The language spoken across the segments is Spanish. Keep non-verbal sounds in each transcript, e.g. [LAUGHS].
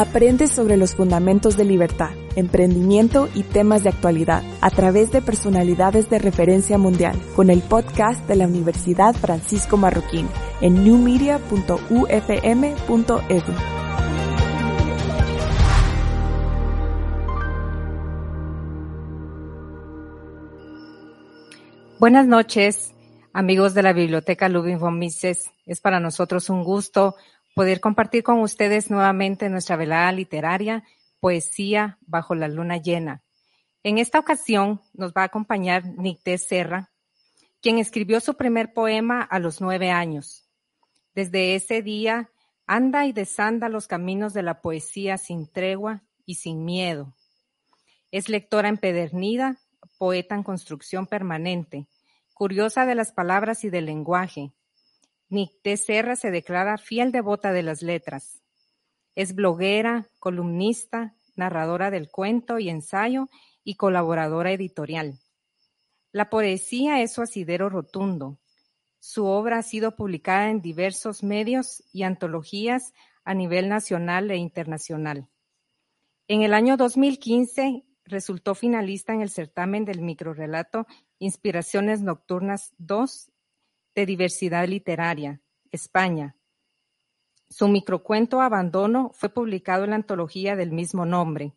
Aprende sobre los fundamentos de libertad, emprendimiento y temas de actualidad a través de personalidades de referencia mundial con el podcast de la Universidad Francisco Marroquín en newmedia.ufm.edu. Buenas noches, amigos de la Biblioteca Lubin. Es para nosotros un gusto poder compartir con ustedes nuevamente nuestra velada literaria, Poesía bajo la luna llena. En esta ocasión nos va a acompañar Nicté Serra, quien escribió su primer poema a los nueve años. Desde ese día anda y desanda los caminos de la poesía sin tregua y sin miedo. Es lectora empedernida, poeta en construcción permanente, curiosa de las palabras y del lenguaje, Nicté Serra se declara fiel devota de las letras. Es bloguera, columnista, narradora del cuento y ensayo y colaboradora editorial. La poesía es su asidero rotundo. Su obra ha sido publicada en diversos medios y antologías a nivel nacional e internacional. En el año 2015 resultó finalista en el certamen del microrelato Inspiraciones Nocturnas 2 de Diversidad Literaria, España. Su microcuento Abandono fue publicado en la antología del mismo nombre.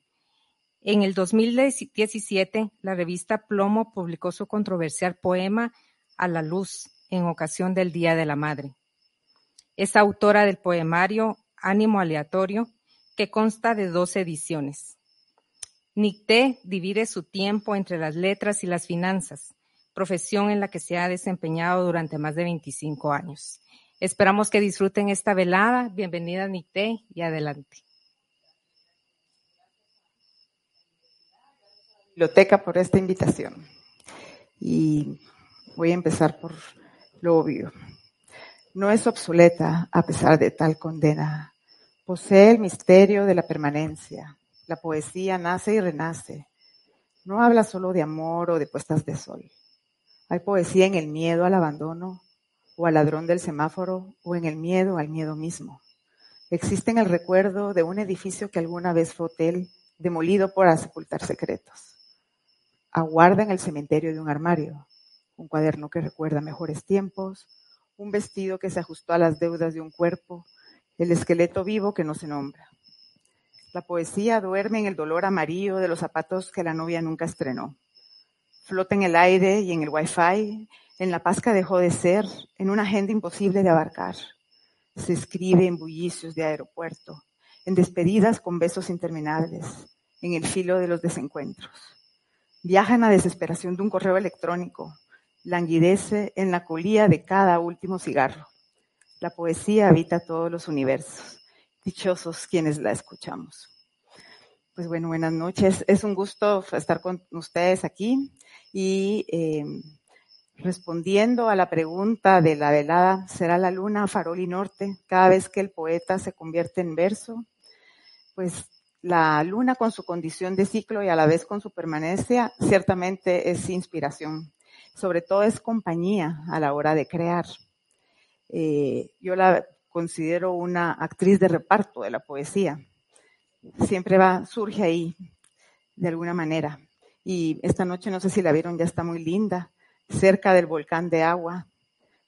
En el 2017, la revista Plomo publicó su controversial poema A la luz en ocasión del Día de la Madre. Es autora del poemario Ánimo Aleatorio, que consta de dos ediciones. Nicté divide su tiempo entre las letras y las finanzas profesión en la que se ha desempeñado durante más de 25 años. Esperamos que disfruten esta velada. Bienvenida, Nicté, y adelante. Biblioteca por esta invitación. Y voy a empezar por lo obvio. No es obsoleta a pesar de tal condena. Posee el misterio de la permanencia. La poesía nace y renace. No habla solo de amor o de puestas de sol. Hay poesía en el miedo al abandono o al ladrón del semáforo o en el miedo al miedo mismo. Existe en el recuerdo de un edificio que alguna vez fue hotel, demolido para sepultar secretos. Aguarda en el cementerio de un armario, un cuaderno que recuerda mejores tiempos, un vestido que se ajustó a las deudas de un cuerpo, el esqueleto vivo que no se nombra. La poesía duerme en el dolor amarillo de los zapatos que la novia nunca estrenó flota en el aire y en el wifi, en la que dejó de ser, en una agenda imposible de abarcar. Se escribe en bullicios de aeropuerto, en despedidas con besos interminables, en el filo de los desencuentros. Viaja en la desesperación de un correo electrónico, languidece en la colía de cada último cigarro. La poesía habita todos los universos. Dichosos quienes la escuchamos. Pues bueno, buenas noches. Es un gusto estar con ustedes aquí y em, respondiendo a la pregunta de la velada, ¿será la luna farol y norte cada vez que el poeta se convierte en verso? Pues la luna con su condición de ciclo y a la vez con su permanencia ciertamente es inspiración. Sobre todo es compañía a la hora de crear. Eh, yo la considero una actriz de reparto de la poesía. Siempre va, surge ahí de alguna manera. Y esta noche, no sé si la vieron, ya está muy linda, cerca del volcán de agua,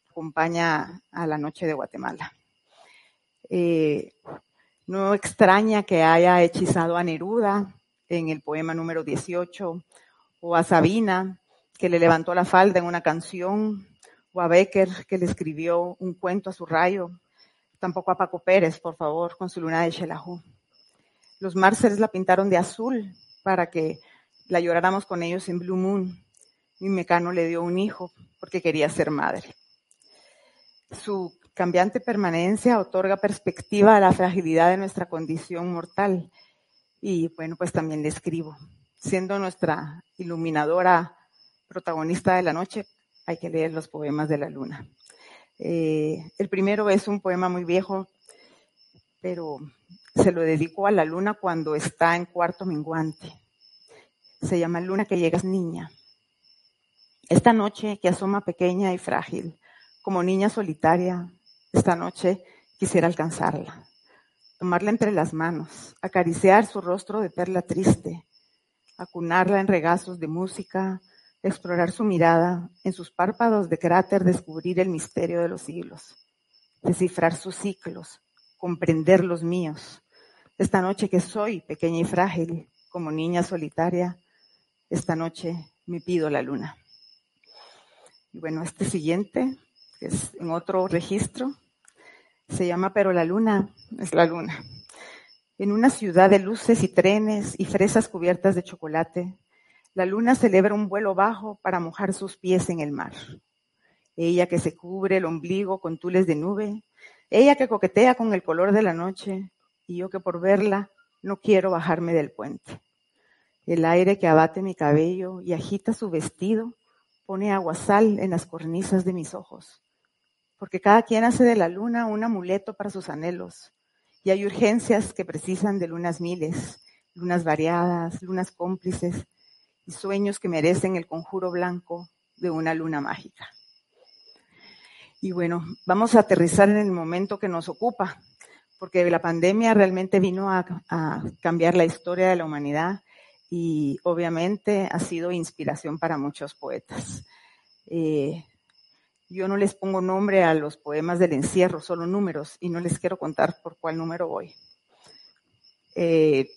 acompaña a la noche de Guatemala. Eh, no extraña que haya hechizado a Neruda en el poema número 18, o a Sabina, que le levantó la falda en una canción, o a Becker, que le escribió un cuento a su rayo, tampoco a Paco Pérez, por favor, con su luna de Xelajú. Los Márceles la pintaron de azul para que la lloráramos con ellos en Blue Moon. Mi mecano le dio un hijo porque quería ser madre. Su cambiante permanencia otorga perspectiva a la fragilidad de nuestra condición mortal. Y bueno, pues también le escribo. Siendo nuestra iluminadora protagonista de la noche, hay que leer los poemas de la luna. Eh, el primero es un poema muy viejo, pero se lo dedico a la luna cuando está en cuarto menguante se llama Luna que llegas niña. Esta noche que asoma pequeña y frágil, como niña solitaria, esta noche quisiera alcanzarla, tomarla entre las manos, acariciar su rostro de perla triste, acunarla en regazos de música, explorar su mirada, en sus párpados de cráter descubrir el misterio de los siglos, descifrar sus ciclos, comprender los míos. Esta noche que soy pequeña y frágil, como niña solitaria, esta noche me pido la luna. Y bueno, este siguiente, que es en otro registro, se llama Pero la luna es la luna. En una ciudad de luces y trenes y fresas cubiertas de chocolate, la luna celebra un vuelo bajo para mojar sus pies en el mar. Ella que se cubre el ombligo con tules de nube, ella que coquetea con el color de la noche, y yo que por verla no quiero bajarme del puente. El aire que abate mi cabello y agita su vestido pone aguasal en las cornisas de mis ojos porque cada quien hace de la luna un amuleto para sus anhelos. Y hay urgencias que precisan de lunas miles, lunas variadas, lunas cómplices y sueños que merecen el conjuro blanco de una luna mágica. Y bueno, vamos a aterrizar en el momento que nos ocupa, porque la pandemia realmente vino a, cambiar la historia de la humanidad y obviamente ha sido inspiración para muchos poetas. Eh, yo no les pongo nombre a los poemas del encierro, solo números, y no les quiero contar por cuál número voy. Eh,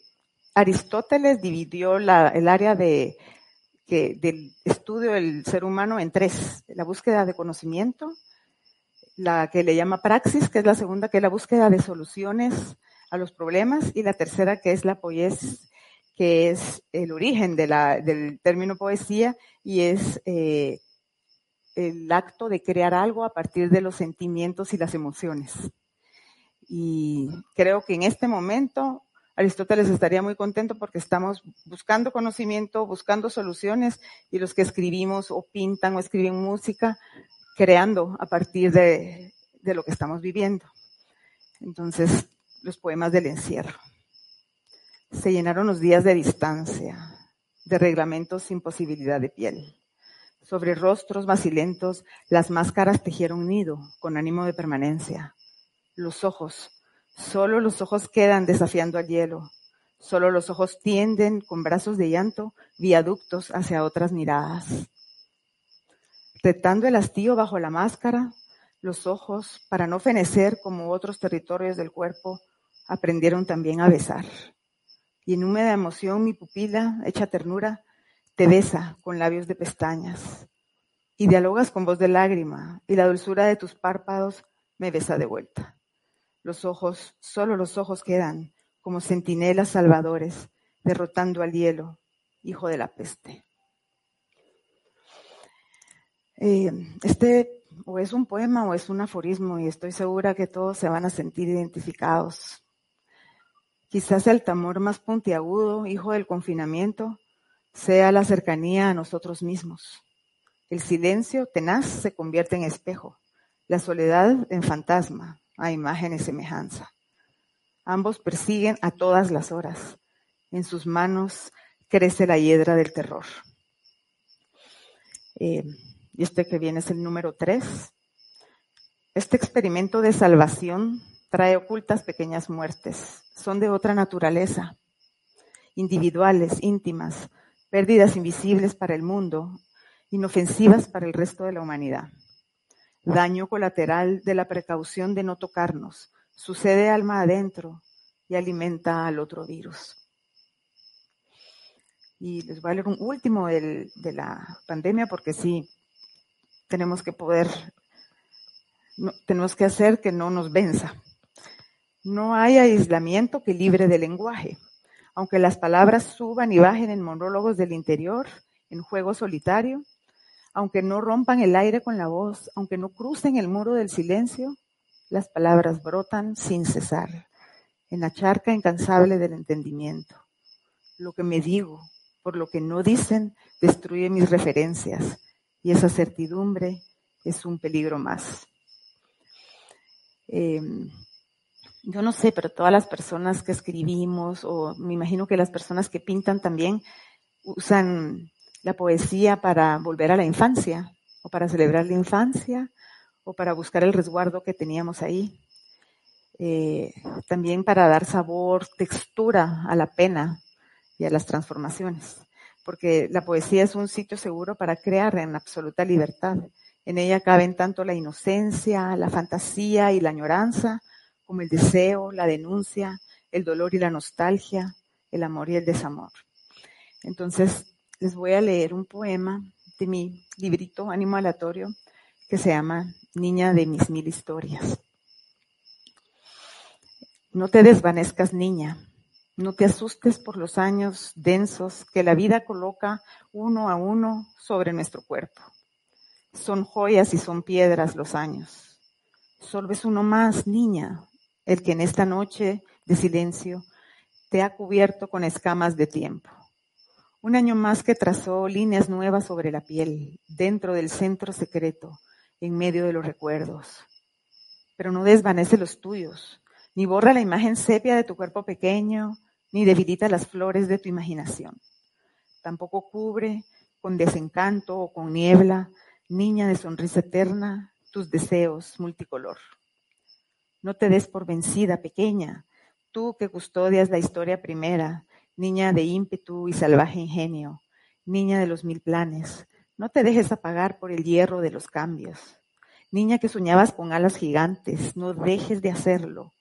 Aristóteles dividió el área de, del estudio del ser humano en tres. La búsqueda de conocimiento, la que le llama praxis, que es la segunda, que es la búsqueda de soluciones a los problemas, y la tercera, que es la poesía, que es el origen del término poesía y es eh, el acto de crear algo a partir de los sentimientos y las emociones. Y creo que en este momento Aristóteles estaría muy contento porque estamos buscando conocimiento, buscando soluciones y los que escribimos o pintan o escriben música, creando a partir de, lo que estamos viviendo. Entonces, los poemas del encierro. Se llenaron los días de distancia, de reglamentos sin posibilidad de piel. Sobre rostros vacilentos, las máscaras tejieron nido con ánimo de permanencia. Los ojos, solo los ojos quedan desafiando al hielo. Solo los ojos tienden con brazos de llanto viaductos hacia otras miradas. Retando el hastío bajo la máscara, los ojos, para no fenecer como otros territorios del cuerpo, aprendieron también a besar. Y en húmeda emoción mi pupila, hecha ternura, te besa con labios de pestañas y dialogas con voz de lágrima y la dulzura de tus párpados me besa de vuelta. Los ojos, solo los ojos quedan como centinelas salvadores derrotando al hielo, hijo de la peste. Eh, este o es un poema o es un aforismo y estoy segura que todos se van a sentir identificados. Quizás el tamor más puntiagudo, hijo del confinamiento, sea la cercanía a nosotros mismos. El silencio tenaz se convierte en espejo, la soledad en fantasma, a imagen y semejanza. Ambos persiguen a todas las horas. En sus manos crece la hiedra del terror. Eh, y este que viene es el número tres. Este experimento de salvación trae ocultas pequeñas muertes. Son de otra naturaleza, individuales, íntimas, pérdidas invisibles para el mundo, inofensivas para el resto de la humanidad. Daño colateral de la precaución de no tocarnos, sucede alma adentro y alimenta al otro virus. Y les voy a leer un último de la pandemia porque sí, tenemos que poder, tenemos que hacer que no nos venza. No hay aislamiento que libre del lenguaje aunque las palabras suban y bajen en monólogos del interior, en juego solitario, aunque no rompan el aire con la voz, aunque no crucen el muro del silencio, las palabras brotan sin cesar, en la charca incansable del entendimiento. Lo que me digo, por lo que no dicen, destruye mis referencias, y esa certidumbre es un peligro más. Eh, yo no sé, pero todas las personas que escribimos, o me imagino que las personas que pintan también usan la poesía para volver a la infancia, o para celebrar la infancia, o para buscar el resguardo que teníamos ahí. eh, también para dar sabor, textura a la pena y a las transformaciones, porque la poesía es un sitio seguro para crear en absoluta libertad. En ella caben tanto la inocencia, la fantasía y la añoranza, como el deseo, la denuncia, el dolor y la nostalgia, el amor y el desamor. Entonces, les voy a leer un poema de mi librito Ánimo Aleatorio que se llama Niña de mis mil historias. No te desvanezcas, niña. No te asustes por los años densos que la vida coloca uno a uno sobre nuestro cuerpo. Son joyas y son piedras los años. Solo es uno más, niña, el que en esta noche de silencio te ha cubierto con escamas de tiempo. Un año más que trazó líneas nuevas sobre la piel, dentro del centro secreto, en medio de los recuerdos. Pero no desvanece los tuyos, ni borra la imagen sepia de tu cuerpo pequeño, ni debilita las flores de tu imaginación. Tampoco cubre con desencanto o con niebla, niña de sonrisa eterna, tus deseos multicolor. No te des por vencida, pequeña, tú que custodias la historia primera, niña de ímpetu y salvaje ingenio, niña de los mil planes, no te dejes apagar por el hierro de los cambios. Niña que soñabas con alas gigantes, no dejes de hacerlo.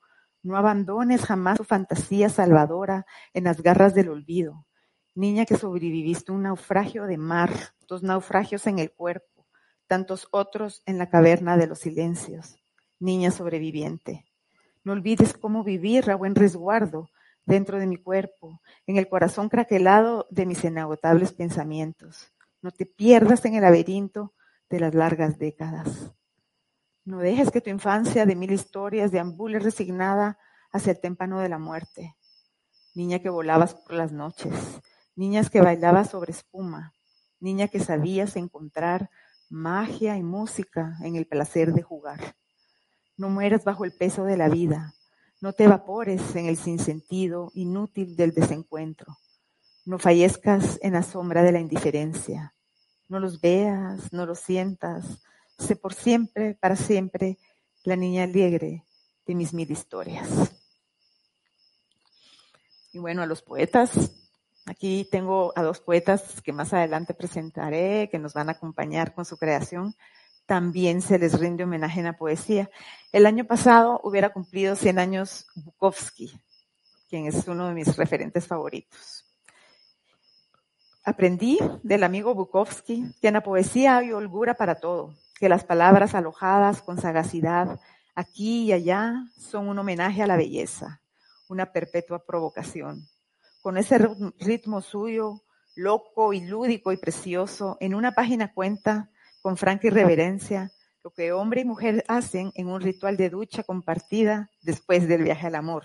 No abandones jamás tu fantasía salvadora en las garras del olvido. Niña que sobreviviste un naufragio de mar, dos naufragios en el cuerpo, tantos otros en la caverna de los silencios. Niña sobreviviente. No olvides cómo vivir a buen resguardo dentro de mi cuerpo, en el corazón craquelado de mis inagotables pensamientos. No te pierdas en el laberinto de las largas décadas. No dejes que tu infancia de mil historias deambule resignada hacia el témpano de la muerte. Niña que volabas por las noches, niñas que bailabas sobre espuma, niña que sabías encontrar magia y música en el placer de jugar. No mueras bajo el peso de la vida, no te evapores en el sinsentido inútil del desencuentro. No fallezcas en la sombra de la indiferencia. No los veas, no los sientas, sé por siempre, para siempre, la niña alegre de mis mil historias. Y bueno, a los poetas, aquí tengo a dos poetas que más adelante presentaré, que nos van a acompañar con su creación. También se les rinde homenaje en la poesía. El año pasado hubiera cumplido 100 años Bukowski, quien es uno de mis referentes favoritos. Aprendí del amigo Bukowski que en la poesía hay holgura para todo, que las palabras alojadas con sagacidad aquí y allá son un homenaje a la belleza, una perpetua provocación. Con ese ritmo suyo, loco y lúdico y precioso, en una página cuenta con franca irreverencia lo que hombre y mujer hacen en un ritual de ducha compartida después del viaje al amor.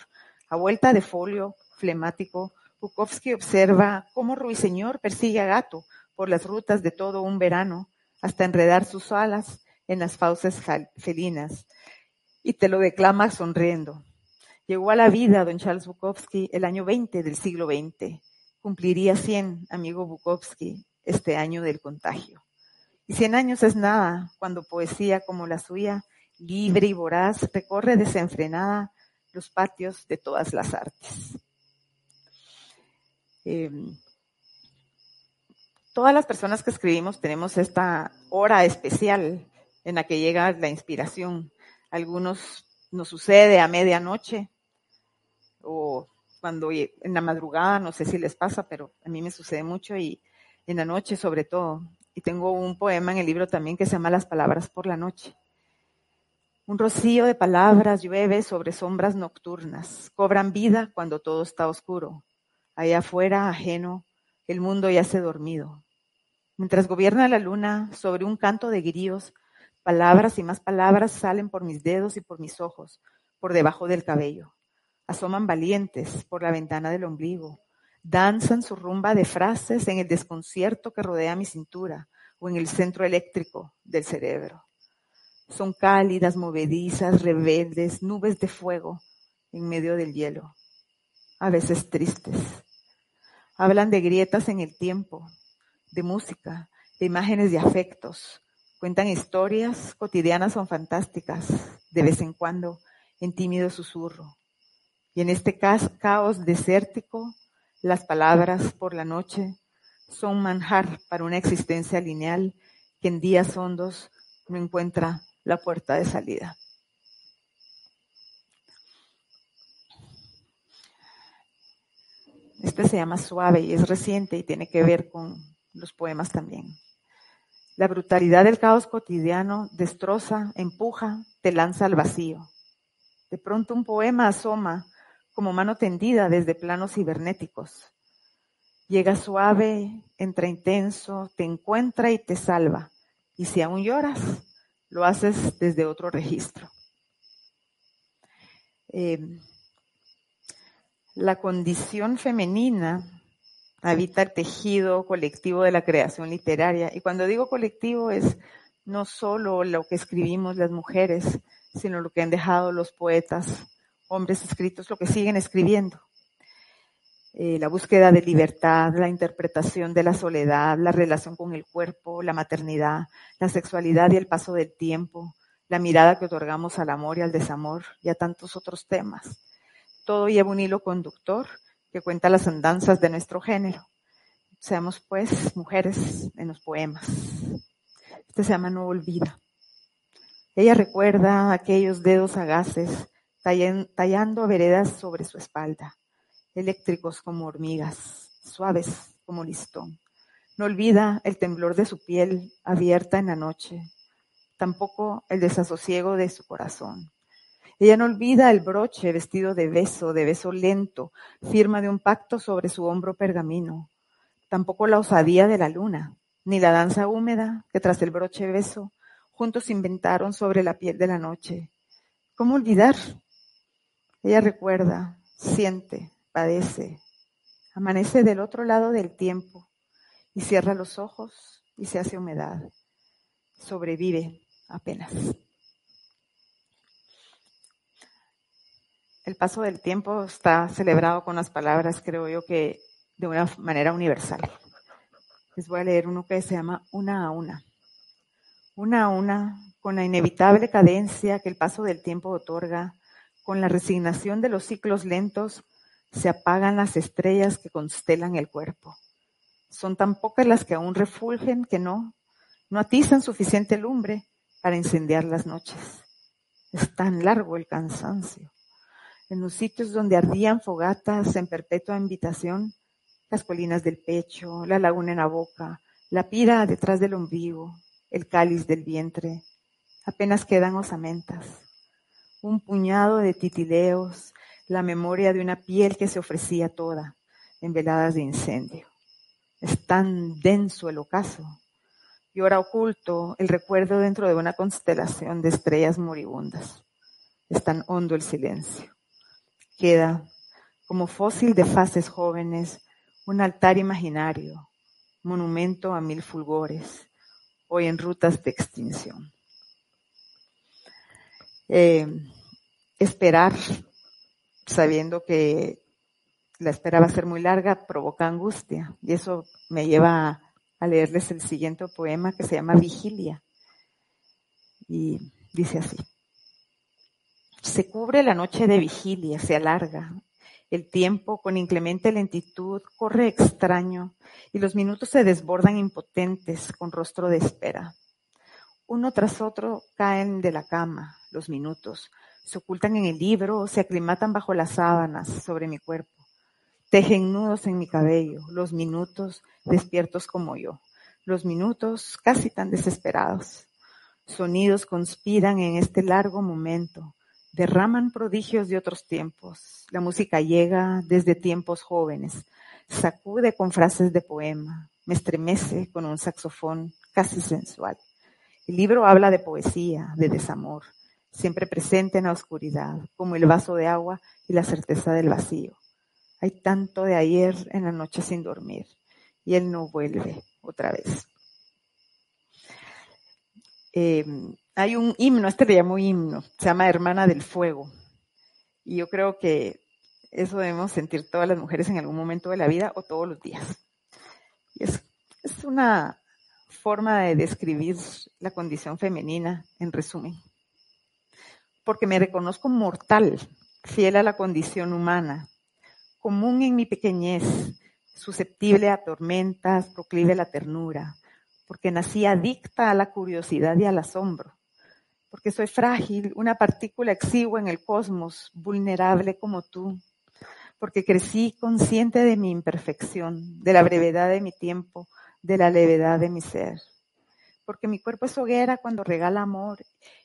A vuelta de folio flemático, Bukowski observa cómo Ruiseñor persigue a Gato por las rutas de todo un verano hasta enredar sus alas en las fauces felinas, y te lo declama sonriendo. Llegó a la vida don Charles Bukowski el año 20 del siglo XX. Cumpliría 100, amigo Bukowski, este año del contagio. Y 100 años es nada cuando poesía como la suya, libre y voraz, recorre desenfrenada los patios de todas las artes. Em, todas las personas que escribimos tenemos esta hora especial en la que llega la inspiración. Algunos nos sucede a medianoche o cuando en la madrugada, no sé si les pasa, pero a mí me sucede mucho y en la noche sobre todo. Y tengo un poema en el libro también que se llama Las palabras por la noche. Un rocío de palabras llueve sobre sombras nocturnas, cobran vida cuando todo está oscuro. Allá afuera, ajeno, el mundo yace dormido. Mientras gobierna la luna sobre un canto de grillos, palabras y más palabras salen por mis dedos y por mis ojos, por debajo del cabello. Asoman valientes por la ventana del ombligo. Danzan su rumba de frases en el desconcierto que rodea mi cintura o en el centro eléctrico del cerebro. Son cálidas, movedizas, rebeldes, nubes de fuego en medio del hielo, a veces tristes, Hablan de grietas en el tiempo, de música, de imágenes de afectos. Cuentan historias cotidianas o fantásticas, de vez en cuando, en tímido susurro. Y en este caos desértico, las palabras por la noche son manjar para una existencia lineal que en días hondos no encuentra la puerta de salida. Este se llama Suave y es reciente y tiene que ver con los poemas también. La brutalidad del caos cotidiano destroza, empuja, te lanza al vacío. De pronto un poema asoma como mano tendida desde planos cibernéticos. Llega suave, entra intenso, te encuentra y te salva. Y si aún lloras, lo haces desde otro registro. Eh, la condición femenina habita el tejido colectivo de la creación literaria. Y cuando digo colectivo es no solo lo que escribimos las mujeres, sino lo que han dejado los poetas, hombres escritos, lo que siguen escribiendo. Eh, la búsqueda de libertad, la interpretación de la soledad, la relación con el cuerpo, la maternidad, la sexualidad y el paso del tiempo, la mirada que otorgamos al amor y al desamor y a tantos otros temas todo lleva un hilo conductor que cuenta las andanzas de nuestro género. Seamos pues mujeres en los poemas. Este se llama No Olvida. Ella recuerda aquellos dedos sagaces tallando veredas sobre su espalda, eléctricos como hormigas, suaves como listón. No olvida el temblor de su piel abierta en la noche, tampoco el desasosiego de su corazón. Ella no olvida el broche vestido de beso, de beso lento, firma de un pacto sobre su hombro pergamino. Tampoco la osadía de la luna, ni la danza húmeda que tras el broche beso juntos inventaron sobre la piel de la noche. ¿Cómo olvidar? Ella recuerda, siente, padece, amanece del otro lado del tiempo y cierra los ojos y se hace humedad. Sobrevive apenas. El paso del tiempo está celebrado con las palabras, creo yo, que de una manera universal. Les voy a leer uno que se llama Una a una. Una a una, con la inevitable cadencia que el paso del tiempo otorga, con la resignación de los ciclos lentos, se apagan las estrellas que constelan el cuerpo. Son tan pocas las que aún refulgen que no, no atizan suficiente lumbre para incendiar las noches. Es tan largo el cansancio en los sitios donde ardían fogatas en perpetua invitación, las colinas del pecho, la laguna en la boca, la pira detrás del ombligo, el cáliz del vientre, apenas quedan osamentas, un puñado de titileos, la memoria de una piel que se ofrecía toda en veladas de incendio. Es tan denso el ocaso y ahora oculto el recuerdo dentro de una constelación de estrellas moribundas. Es tan hondo el silencio queda, como fósil de fases jóvenes, un altar imaginario, monumento a mil fulgores, hoy en rutas de extinción. Eh, esperar, sabiendo que la espera va a ser muy larga, provoca angustia. Y eso me lleva a leerles el siguiente poema que se llama Vigilia. Y dice así. Se cubre la noche de vigilia, se alarga. El tiempo, con inclemente lentitud, corre extraño y los minutos se desbordan impotentes con rostro de espera. Uno tras otro caen de la cama los minutos, se ocultan en el libro, se aclimatan bajo las sábanas sobre mi cuerpo, tejen nudos en mi cabello, los minutos despiertos como yo, los minutos casi tan desesperados. Sonidos conspiran en este largo momento, derraman prodigios de otros tiempos. La música llega desde tiempos jóvenes, sacude con frases de poema, me estremece con un saxofón casi sensual. El libro habla de poesía, de desamor, siempre presente en la oscuridad, como el vaso de agua y la certeza del vacío. Hay tanto de ayer en la noche sin dormir y él no vuelve otra vez. Eh, hay un himno, este le llamo himno, se llama Hermana del Fuego. Y yo creo que eso debemos sentir todas las mujeres en algún momento de la vida o todos los días. Y es, es una forma de describir la condición femenina en resumen. porque me reconozco mortal, fiel a la condición humana, común en mi pequeñez, susceptible a tormentas, proclive a la ternura, porque nací adicta a la curiosidad y al asombro, porque soy frágil, una partícula exigua en el cosmos, vulnerable como tú, porque crecí consciente de mi imperfección, de la brevedad de mi tiempo, de la levedad de mi ser, porque mi cuerpo es hoguera cuando regala amor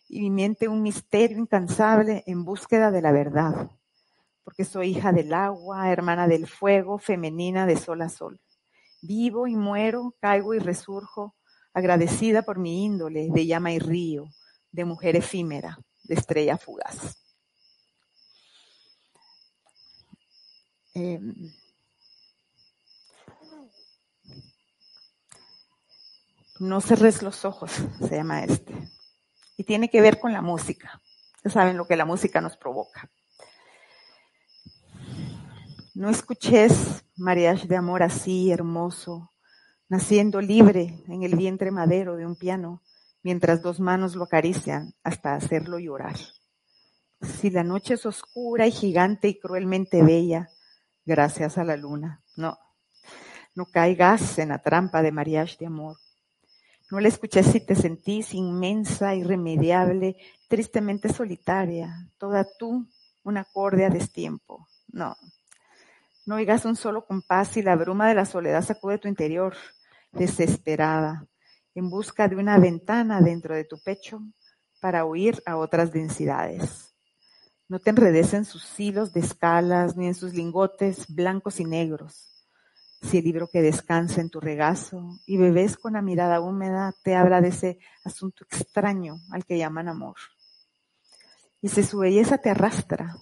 y mi mente un misterio incansable en búsqueda de la verdad, porque soy hija del agua, hermana del fuego, femenina de sol a sol. Vivo y muero, caigo y resurjo, agradecida por mi índole de llama y río, de mujer efímera, de estrella fugaz. Em, no cerres los ojos, se llama este. Y tiene que ver con la música. Ya saben lo que la música nos provoca. No escuches mariage de amor así, hermoso, naciendo libre en el vientre madero de un piano, mientras dos manos lo acarician hasta hacerlo llorar. Si la noche es oscura y gigante y cruelmente bella, gracias a la luna, no, no caigas en la trampa de mariage de amor. No la escuché si te sentís inmensa, irremediable, tristemente solitaria, toda tú, un acorde a destiempo. No, no oigas un solo compás y la bruma de la soledad sacude tu interior desesperada, en busca de una ventana dentro de tu pecho para huir a otras densidades. No te enredes en sus hilos de escalas ni en sus lingotes blancos y negros. Si el libro que descansa en tu regazo y bebés con la mirada húmeda te habla de ese asunto extraño al que llaman amor. Y si su belleza te arrastra,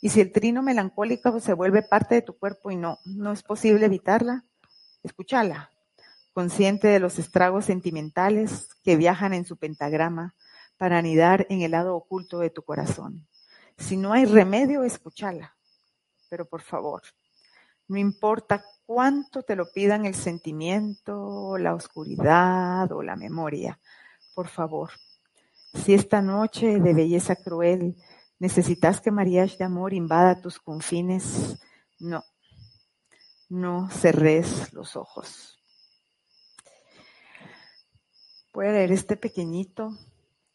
y si el trino melancólico se vuelve parte de tu cuerpo y no, no es posible evitarla, escúchala consciente de los estragos sentimentales que viajan en su pentagrama para anidar en el lado oculto de tu corazón. Si no hay remedio, escúchala. Pero por favor, no importa cuánto te lo pidan el sentimiento, la oscuridad o la memoria, por favor. Si esta noche de belleza cruel necesitas que Marías de amor invada tus confines, no, no cerres los ojos. Voy a leer este pequeñito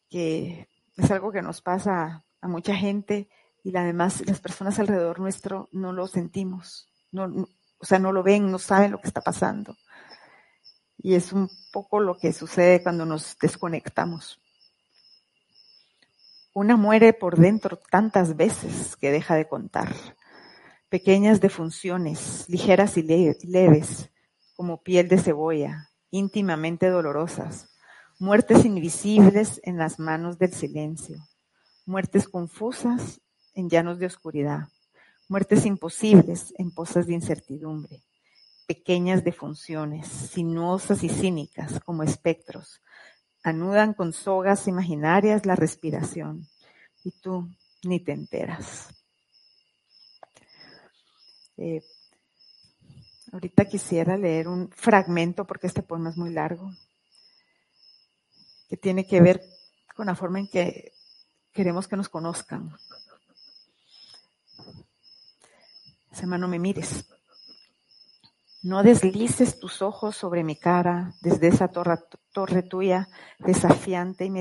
que es algo que nos pasa a mucha gente y además las personas alrededor nuestro no lo sentimos, no, o sea, no lo ven, no saben lo que está pasando. Y es un poco lo que sucede cuando nos desconectamos. Una muere por dentro tantas veces que deja de contar. Pequeñas defunciones, ligeras y leves, como piel de cebolla, íntimamente dolorosas, muertes invisibles en las manos del silencio, muertes confusas en llanos de oscuridad, muertes imposibles en pozas de incertidumbre, pequeñas defunciones, sinuosas y cínicas como espectros, anudan con sogas imaginarias la respiración y tú ni te enteras. Eh, ahorita quisiera leer un fragmento porque este poema es muy largo que tiene que ver con la forma en que queremos que nos conozcan. Semana, no me mires. No deslices tus ojos sobre mi cara desde esa torre, torre tuya desafiante y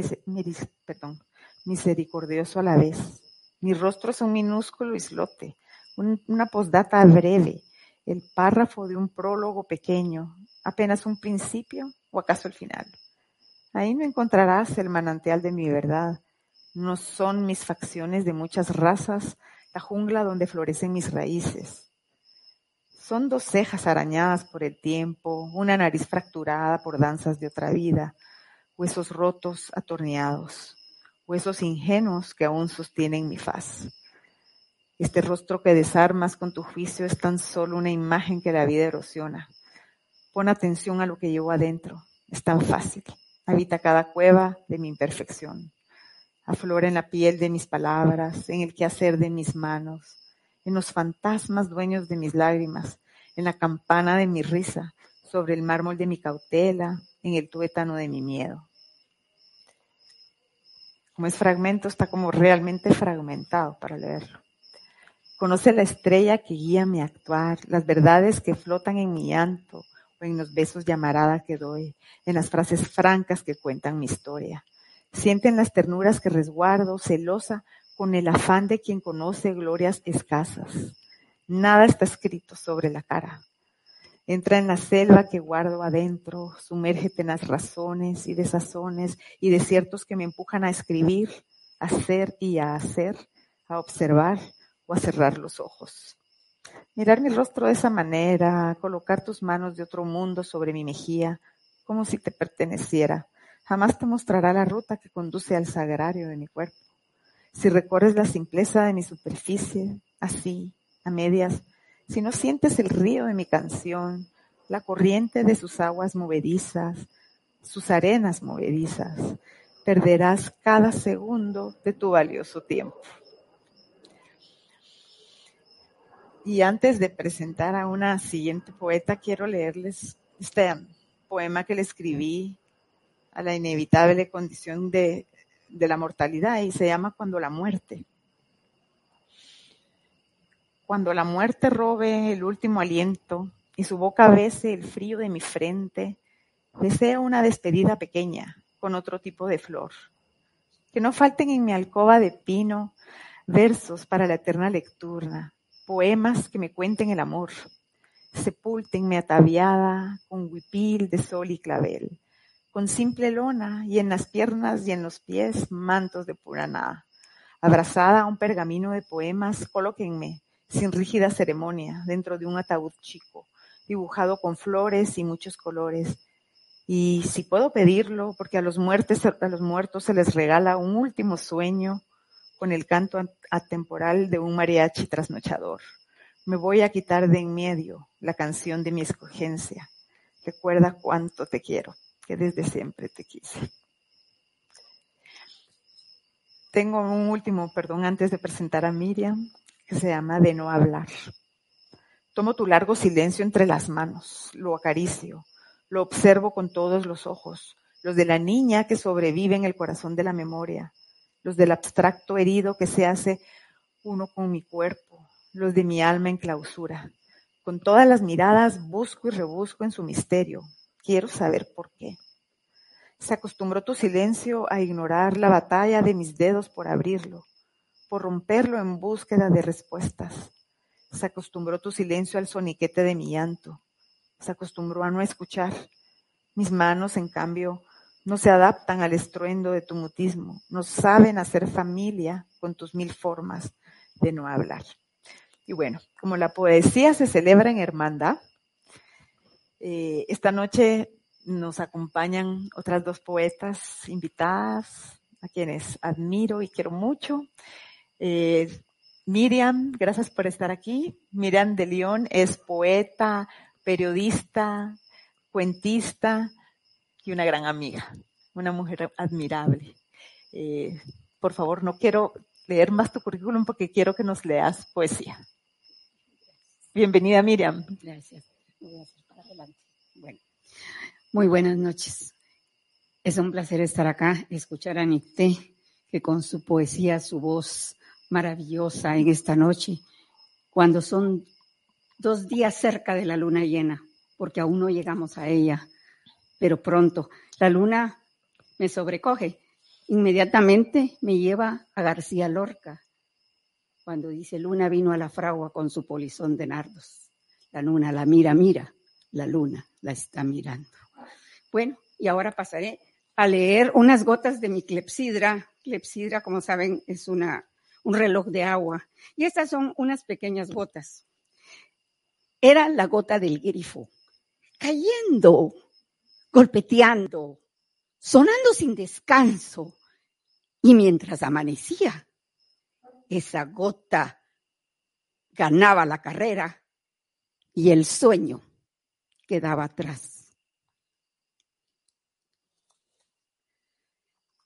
misericordioso a la vez. Mi rostro es un minúsculo islote, una postdata breve, el párrafo de un prólogo pequeño, apenas un principio o acaso el final. Ahí no encontrarás el manantial de mi verdad. No son mis facciones de muchas razas la jungla donde florecen mis raíces. Son dos cejas arañadas por el tiempo, una nariz fracturada por danzas de otra vida, huesos rotos, atorneados, huesos ingenuos que aún sostienen mi faz. Este rostro que desarmas con tu juicio es tan solo una imagen que la vida erosiona. Pon atención a lo que llevo adentro. Es tan fácil habita cada cueva de mi imperfección. Aflora en la piel de mis palabras, en el quehacer de mis manos, en los fantasmas dueños de mis lágrimas, en la campana de mi risa, sobre el mármol de mi cautela, en el tuétano de mi miedo. Como es fragmento, está como realmente fragmentado para leerlo. Conoce la estrella que guía mi actuar, las verdades que flotan en mi llanto en los besos llamarada que doy, en las frases francas que cuentan mi historia. Sienten las ternuras que resguardo, celosa con el afán de quien conoce glorias escasas. Nada está escrito sobre la cara. Entra en la selva que guardo adentro, sumérgete en las razones y desazones y desiertos que me empujan a escribir, a ser y a hacer, a observar o a cerrar los ojos. Mirar mi rostro de esa manera, colocar tus manos de otro mundo sobre mi mejilla, como si te perteneciera, jamás te mostrará la ruta que conduce al sagrario de mi cuerpo. Si recorres la simpleza de mi superficie, así, a medias, si no sientes el río de mi canción, la corriente de sus aguas movedizas, sus arenas movedizas, perderás cada segundo de tu valioso tiempo. Y antes de presentar a una siguiente poeta, quiero leerles este poema que le escribí a la inevitable condición de, la mortalidad y se llama Cuando la muerte cuando la muerte robe el último aliento y su boca bese el frío de mi frente, deseo una despedida pequeña con otro tipo de flor. Que no falten en mi alcoba de pino versos para la eterna lectura, poemas que me cuenten el amor. Sepúltenme ataviada con huipil de sol y clavel, con simple lona y en las piernas y en los pies mantos de pura nada. Abrazada a un pergamino de poemas, colóquenme sin rígida ceremonia, dentro de un ataúd chico, dibujado con flores y muchos colores. Y si puedo pedirlo, porque a los, a los muertos se les regala un último sueño con el canto atemporal de un mariachi trasnochador. Me voy a quitar de en medio la canción de mi escogencia. Recuerda cuánto te quiero, que desde siempre te quise. Tengo un último perdón antes de presentar a Miriam que se llama de no hablar. Tomo tu largo silencio entre las manos, lo acaricio, lo observo con todos los ojos, los de la niña que sobrevive en el corazón de la memoria, los del abstracto herido que se hace uno con mi cuerpo, los de mi alma en clausura. Con todas las miradas busco y rebusco en su misterio. Quiero saber por qué. Se acostumbró tu silencio a ignorar la batalla de mis dedos por abrirlo por romperlo en búsqueda de respuestas. Se acostumbró tu silencio al soniquete de mi llanto. Se acostumbró a no escuchar. Mis manos, en cambio, no se adaptan al estruendo de tu mutismo. No saben hacer familia con tus mil formas de no hablar. Y bueno, como la poesía se celebra en hermandad, eh, esta noche nos acompañan otras dos poetas invitadas, a quienes admiro y quiero mucho. Eh, Miriam, gracias por estar aquí. Miriam de León es poeta, periodista, cuentista y una gran amiga, una mujer admirable. Eh, por favor, no quiero leer más tu currículum porque quiero que nos leas poesía. Bienvenida, Miriam. Gracias. Bueno, muy buenas noches. Es un placer estar acá, escuchar a Nicté, que con su poesía, su voz, maravillosa en esta noche, cuando son dos días cerca de la luna llena, porque aún no llegamos a ella, pero pronto. La luna me sobrecoge, inmediatamente me lleva a García Lorca, cuando dice luna vino a la fragua con su polizón de nardos. La luna la mira, mira, la luna la está mirando. Bueno, y ahora pasaré a leer unas gotas de mi clepsidra. Clepsidra, como saben, es una un reloj de agua. Y estas son unas pequeñas gotas. Era la gota del grifo, cayendo, golpeteando, sonando sin descanso. Y mientras amanecía, esa gota ganaba la carrera y el sueño quedaba atrás.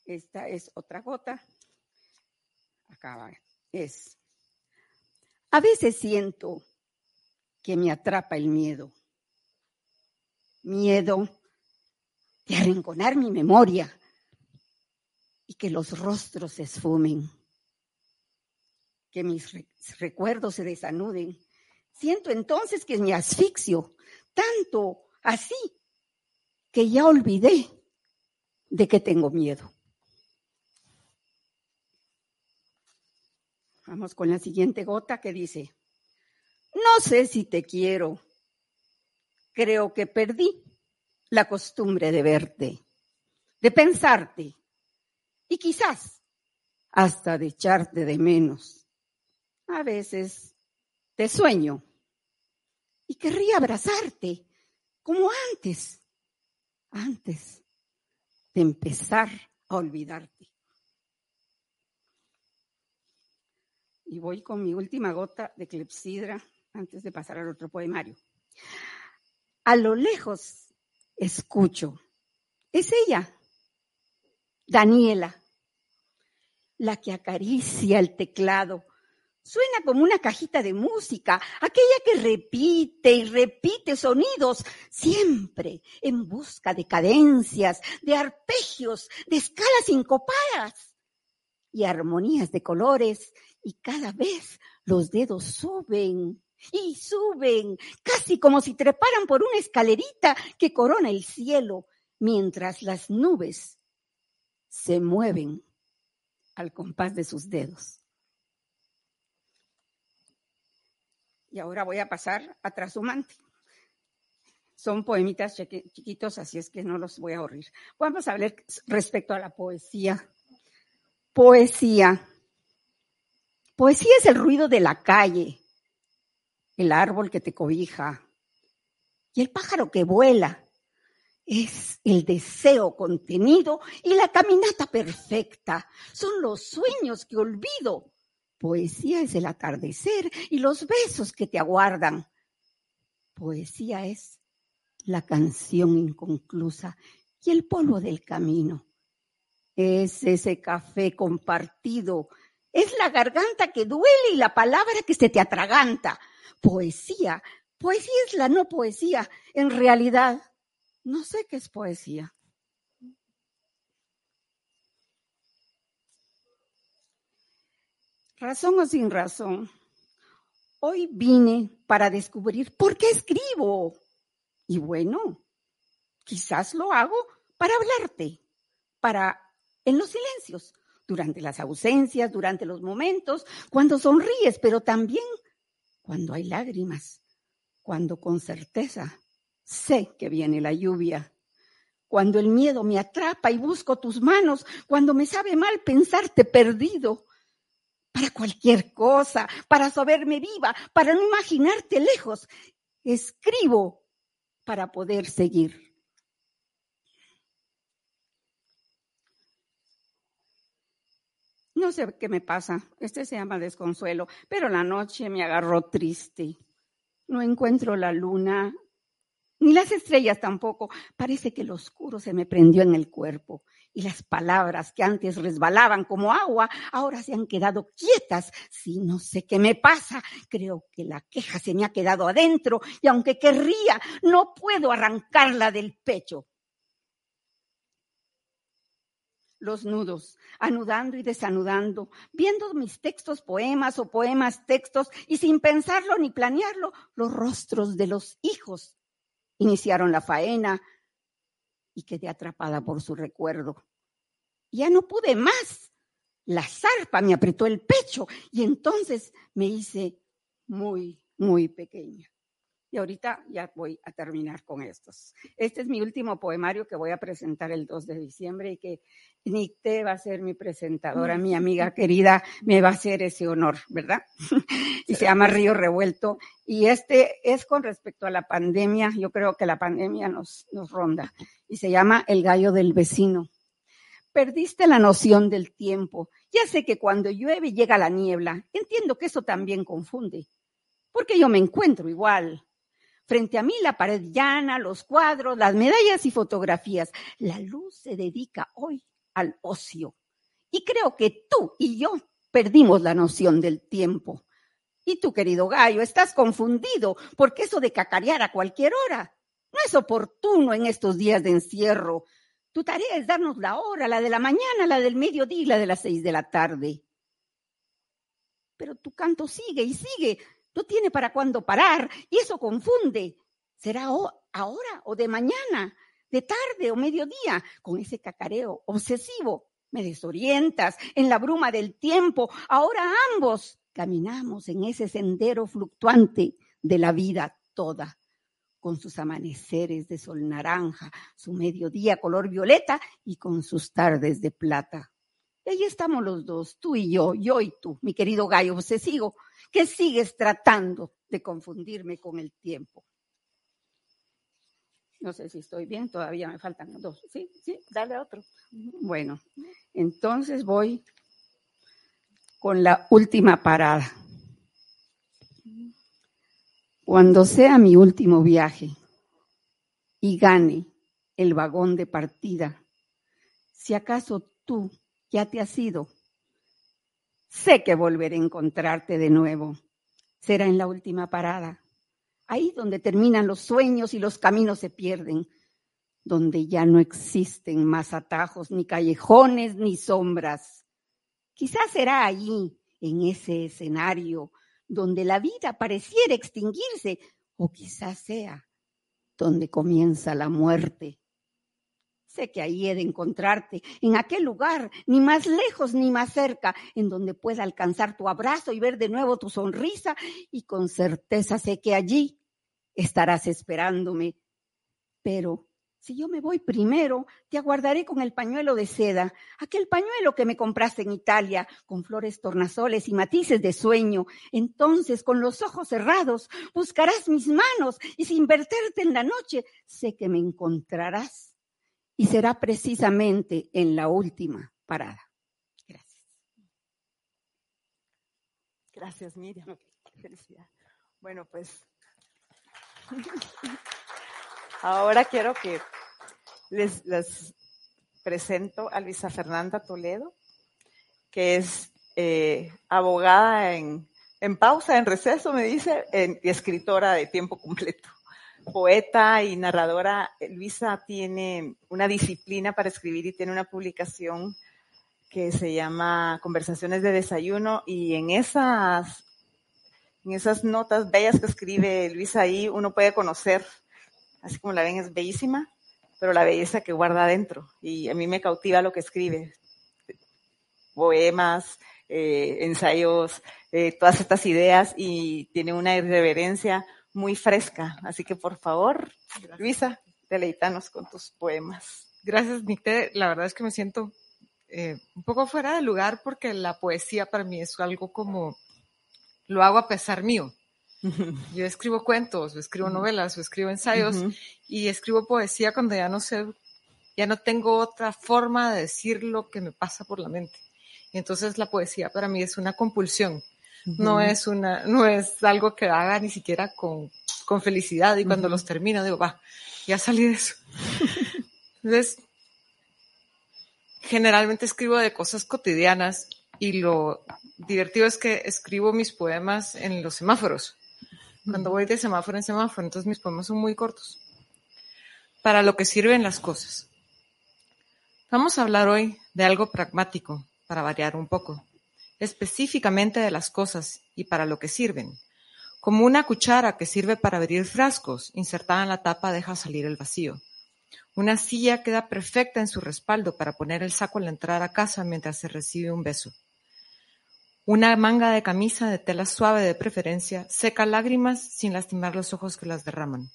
Esta es otra gota es, a veces siento que me atrapa el miedo. Miedo de arrinconar mi memoria y que los rostros se esfumen, que mis recuerdos se desanuden. Siento entonces que me asfixio, tanto así que ya olvidé de que tengo miedo. Vamos con la siguiente gota que dice, no sé si te quiero, creo que perdí la costumbre de verte, de pensarte y quizás hasta de echarte de menos. A veces te sueño y querría abrazarte como antes, antes de empezar a olvidarte. Y voy con mi última gota de clepsidra antes de pasar al otro poemario. A lo lejos escucho. Es ella, Daniela, la que acaricia el teclado. Suena como una cajita de música, aquella que repite y repite sonidos, siempre en busca de cadencias, de arpegios, de escalas sincopadas y armonías de colores, y cada vez los dedos suben y suben, casi como si treparan por una escalerita que corona el cielo, mientras las nubes se mueven al compás de sus dedos. Y ahora voy a pasar a Trasumante. Son poemitas chiquitos, así es que no los voy a ahorrir. Vamos a hablar respecto a la poesía. Poesía. Poesía es el ruido de la calle, el árbol que te cobija y el pájaro que vuela. Es el deseo contenido y la caminata perfecta. Son los sueños que olvido. Poesía es el atardecer y los besos que te aguardan. Poesía es la canción inconclusa y el polvo del camino. Es ese café compartido. Es la garganta que duele y la palabra que se te atraganta poesía. Poesía es la no poesía. En realidad, no sé qué es poesía. Razón o sin razón, hoy vine para descubrir por qué escribo. Y bueno, quizás lo hago para hablarte, para en los silencios, durante las ausencias, durante los momentos, cuando sonríes, pero también cuando hay lágrimas, cuando con certeza sé que viene la lluvia, cuando el miedo me atrapa y busco tus manos, cuando me sabe mal pensarte perdido, para cualquier cosa, para saberme viva, para no imaginarte lejos, escribo para poder seguir. No sé qué me pasa, este se llama desconsuelo, pero la noche me agarró triste. No encuentro la luna, ni las estrellas tampoco. Parece que lo oscuro se me prendió en el cuerpo y las palabras que antes resbalaban como agua, ahora se han quedado quietas. Si no sé qué me pasa, creo que la queja se me ha quedado adentro y aunque querría, no puedo arrancarla del pecho los nudos, anudando y desanudando, viendo mis textos, poemas o poemas, textos, y sin pensarlo ni planearlo, los rostros de los hijos iniciaron la faena y quedé atrapada por su recuerdo. Ya no pude más. La zarpa me apretó el pecho y entonces me hice muy, muy pequeña. Y ahorita ya voy a terminar con estos. Este es mi último poemario que voy a presentar el 2 de diciembre y que Nicté va a ser mi presentadora, mi amiga querida, me va a hacer ese honor, ¿verdad? [LAUGHS] y se llama Río Revuelto. Y este es con respecto a la pandemia, yo creo que la pandemia nos, nos ronda. Y se llama El gallo del vecino. Perdiste la noción del tiempo. Ya sé que cuando llueve llega la niebla. Entiendo que eso también confunde. Porque yo me encuentro igual Frente a mí la pared llana, los cuadros, las medallas y fotografías. La luz se dedica hoy al ocio. Y creo que tú y yo perdimos la noción del tiempo. Y tú, querido gallo, estás confundido porque eso de cacarear a cualquier hora no es oportuno en estos días de encierro. Tu tarea es darnos la hora, la de la mañana, la del mediodía y la de las seis de la tarde. Pero tu canto sigue y sigue, no tiene para cuándo parar y eso confunde. ¿Será ahora o de mañana, de tarde o mediodía? Con ese cacareo obsesivo me desorientas en la bruma del tiempo. Ahora ambos caminamos en ese sendero fluctuante de la vida toda con sus amaneceres de sol naranja, su mediodía color violeta y con sus tardes de plata. Y ahí estamos los dos, tú y yo, yo y tú, mi querido gallo obsesivo, que sigues tratando de confundirme con el tiempo. No sé si estoy bien, todavía me faltan dos. Sí, sí, dale otro. Bueno, entonces voy con la última parada. Cuando sea mi último viaje y gane el vagón de partida, si acaso tú ya te has ido, sé que volveré a encontrarte de nuevo. Será en la última parada, ahí donde terminan los sueños y los caminos se pierden, donde ya no existen más atajos, ni callejones, ni sombras. Quizás será allí, en ese escenario, donde la vida pareciera extinguirse, o quizás sea donde comienza la muerte. Sé que ahí he de encontrarte, en aquel lugar, ni más lejos ni más cerca, en donde pueda alcanzar tu abrazo y ver de nuevo tu sonrisa, y con certeza sé que allí estarás esperándome. Pero si yo me voy primero, te aguardaré con el pañuelo de seda, aquel pañuelo que me compraste en Italia, con flores tornasoles y matices de sueño. Entonces, con los ojos cerrados, buscarás mis manos y sin verterte en la noche, sé que me encontrarás. Y será precisamente en la última parada. Gracias. Gracias, Miriam. Felicidad. Bueno, pues [LAUGHS] Ahora quiero que les, presento a Luisa Fernanda Toledo, que es eh, abogada en, pausa, en receso, me dice, y escritora de tiempo completo. Poeta y narradora, Luisa tiene una disciplina para escribir y tiene una publicación que se llama Conversaciones de Desayuno y en esas, en esas notas bellas que escribe Luisa ahí uno puede conocer así como la ven, es bellísima, pero la belleza que guarda adentro. Y a mí me cautiva lo que escribe. Poemas, eh, ensayos, eh, todas estas ideas y tiene una irreverencia muy fresca. Así que por favor, Luisa, deleítanos con tus poemas. Gracias, Nicte. La verdad es que me siento eh, un poco fuera de lugar porque la poesía para mí es algo como, lo hago a pesar mío. [LAUGHS] Yo escribo cuentos, o escribo novelas, o escribo ensayos, y escribo poesía cuando ya no sé, ya no tengo otra forma de decir lo que me pasa por la mente. Y entonces la poesía para mí es una compulsión. No es una, no es algo que haga ni siquiera con, con felicidad. Y cuando los termino digo, va, ya salí de eso. entonces, generalmente escribo de cosas cotidianas y lo divertido es que escribo mis poemas en los semáforos cuando voy de semáforo en semáforo, entonces mis poemas son muy cortos. Para lo que sirven las cosas. Vamos a hablar hoy de algo pragmático, para variar un poco, específicamente de las cosas y para lo que sirven. Como una cuchara que sirve para abrir frascos, insertada en la tapa deja salir el vacío. Una silla queda perfecta en su respaldo para poner el saco al entrar a casa mientras se recibe un beso. Una manga de camisa de tela suave de preferencia seca lágrimas sin lastimar los ojos que las derraman.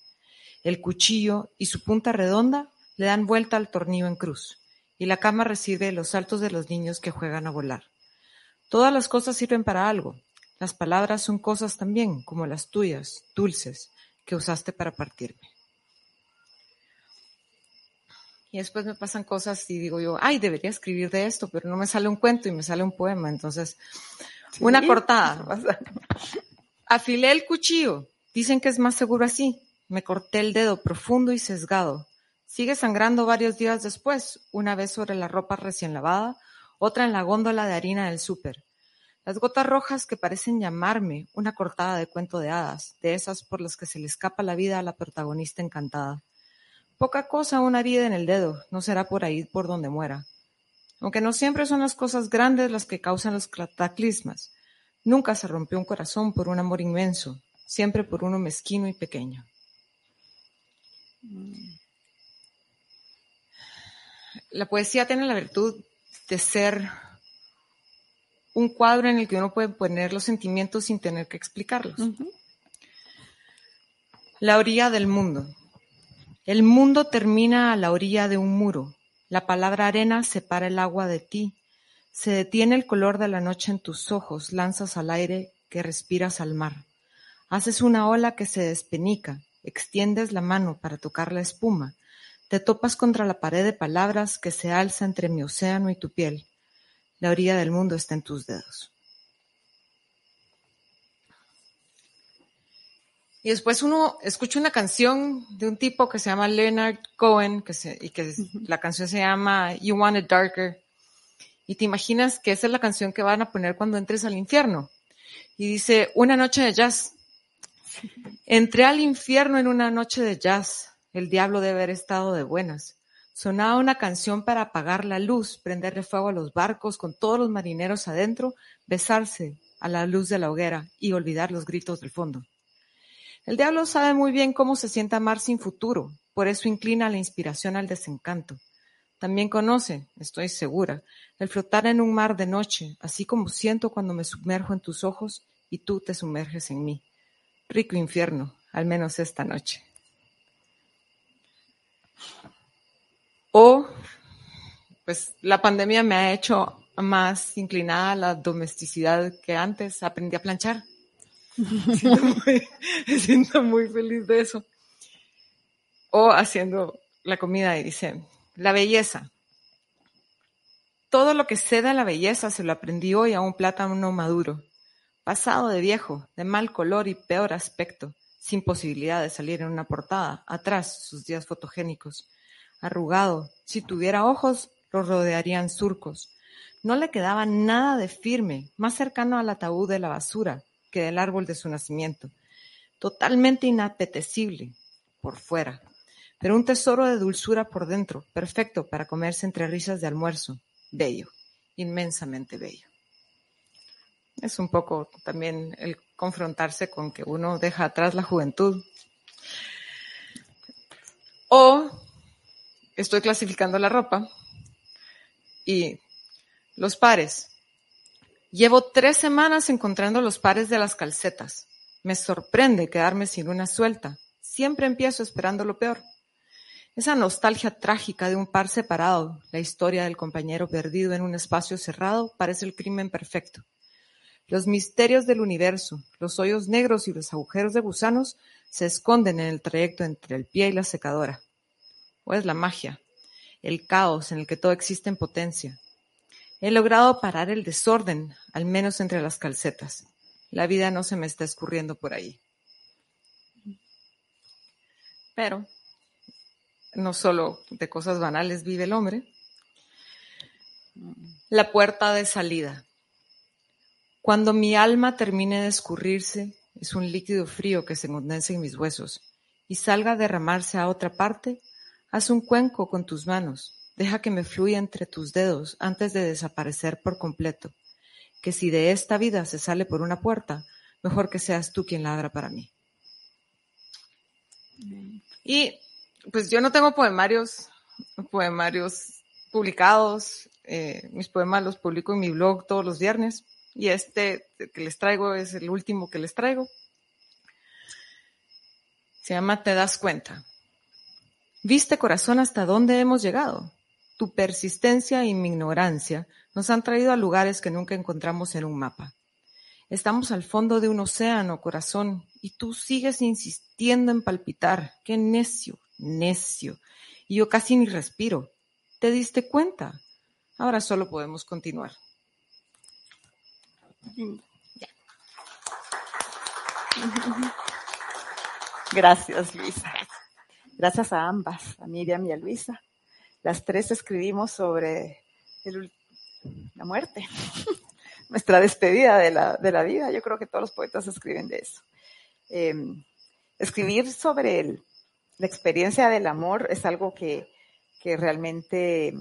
El cuchillo y su punta redonda le dan vuelta al tornillo en cruz, y la cama recibe los saltos de los niños que juegan a volar. Todas las cosas sirven para algo. Las palabras son cosas también, como las tuyas, dulces, que usaste para partirme. Y después me pasan cosas y digo yo, ay, debería escribir de esto, pero no me sale un cuento y me sale un poema. Entonces, una cortada. [LAUGHS] Afilé el cuchillo. Dicen que es más seguro así. Me corté el dedo profundo y sesgado. Sigue sangrando varios días después, una vez sobre la ropa recién lavada, otra en la góndola de harina del súper. Las gotas rojas que parecen llamarme una cortada de cuento de hadas, de esas por las que se le escapa la vida a la protagonista encantada. Poca cosa una herida en el dedo, no será por ahí por donde muera. Aunque no siempre son las cosas grandes las que causan los cataclismas. Nunca se rompió un corazón por un amor inmenso, siempre por uno mezquino y pequeño. La poesía tiene la virtud de ser un cuadro en el que uno puede poner los sentimientos sin tener que explicarlos. La orilla del mundo. El mundo termina a la orilla de un muro. La palabra arena separa el agua de ti. Se detiene el color de la noche en tus ojos, lanzas al aire que respiras al mar. Haces una ola que se despenica, extiendes la mano para tocar la espuma, te topas contra la pared de palabras que se alza entre mi océano y tu piel. La orilla del mundo está en tus dedos. Y después uno escucha una canción de un tipo que se llama Leonard Cohen, que se, y que la canción se llama You Want It Darker. Y te imaginas que esa es la canción que van a poner cuando entres al infierno. Y dice, una noche de jazz. Entré al infierno en una noche de jazz. El diablo debe haber estado de buenas. Sonaba una canción para apagar la luz, prenderle fuego a los barcos con todos los marineros adentro, besarse a la luz de la hoguera y olvidar los gritos del fondo. El diablo sabe muy bien cómo se siente amar sin futuro, por eso inclina la inspiración al desencanto. También conoce, estoy segura, el flotar en un mar de noche, así como siento cuando me sumerjo en tus ojos y tú te sumerges en mí. Rico infierno, al menos esta noche. O, pues la pandemia me ha hecho más inclinada a la domesticidad que antes. Aprendí a planchar. Me [LAUGHS] siento, muy, me siento muy feliz de eso. O haciendo la comida y dice, la belleza. Todo lo que ceda la belleza se lo aprendí hoy a un plátano maduro, pasado de viejo, de mal color y peor aspecto, sin posibilidad de salir en una portada, atrás sus días fotogénicos. Arrugado, si tuviera ojos, los rodearían surcos. No le quedaba nada de firme, más cercano al ataúd de la basura, que del árbol de su nacimiento. Totalmente inapetecible por fuera, pero un tesoro de dulzura por dentro, perfecto para comerse entre risas de almuerzo. Bello, inmensamente bello. Es un poco también el confrontarse con que uno deja atrás la juventud. O estoy clasificando la ropa y los pares. Llevo tres semanas encontrando los pares de las calcetas. Me sorprende quedarme sin una suelta. Siempre empiezo esperando lo peor. Esa nostalgia trágica de un par separado, la historia del compañero perdido en un espacio cerrado, parece el crimen perfecto. Los misterios del universo, los hoyos negros y los agujeros de gusanos se esconden en el trayecto entre el pie y la secadora. O es la magia, el caos en el que todo existe en potencia, He logrado parar el desorden, al menos entre las calcetas. La vida no se me está escurriendo por ahí. Pero no solo de cosas banales vive el hombre. La puerta de salida. Cuando mi alma termine de escurrirse, es un líquido frío que se condensa en mis huesos y salga a derramarse a otra parte, haz un cuenco con tus manos Deja que me fluya entre tus dedos antes de desaparecer por completo, que si de esta vida se sale por una puerta, mejor que seas tú quien la abra para mí. Y pues yo no tengo poemarios, poemarios publicados, eh, mis poemas los publico en mi blog todos los viernes y este que les traigo es el último que les traigo. Se llama Te das cuenta. ¿Viste corazón hasta dónde hemos llegado? Tu persistencia y mi ignorancia nos han traído a lugares que nunca encontramos en un mapa. Estamos al fondo de un océano, corazón, y tú sigues insistiendo en palpitar. Qué necio, necio. Y yo casi ni respiro. ¿Te diste cuenta? Ahora solo podemos continuar. Gracias, Luisa. Gracias a ambas, a Miriam y a Luisa las tres escribimos sobre la muerte, [LAUGHS] nuestra despedida de la, de la, vida. Yo creo que todos los poetas escriben de eso. Em, escribir sobre el, la experiencia del amor es algo que, que realmente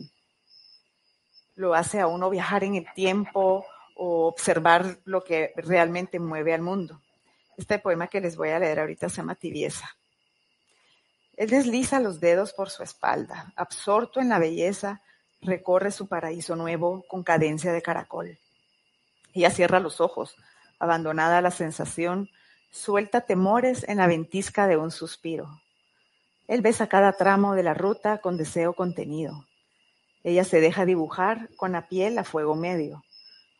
lo hace a uno viajar en el tiempo o observar lo que realmente mueve al mundo. Este poema que les voy a leer ahorita se llama Tibieza. Él desliza los dedos por su espalda, absorto en la belleza, recorre su paraíso nuevo con cadencia de caracol. Ella cierra los ojos, abandonada la sensación, suelta temores en la ventisca de un suspiro. Él besa cada tramo de la ruta con deseo contenido. Ella se deja dibujar con la piel a fuego medio.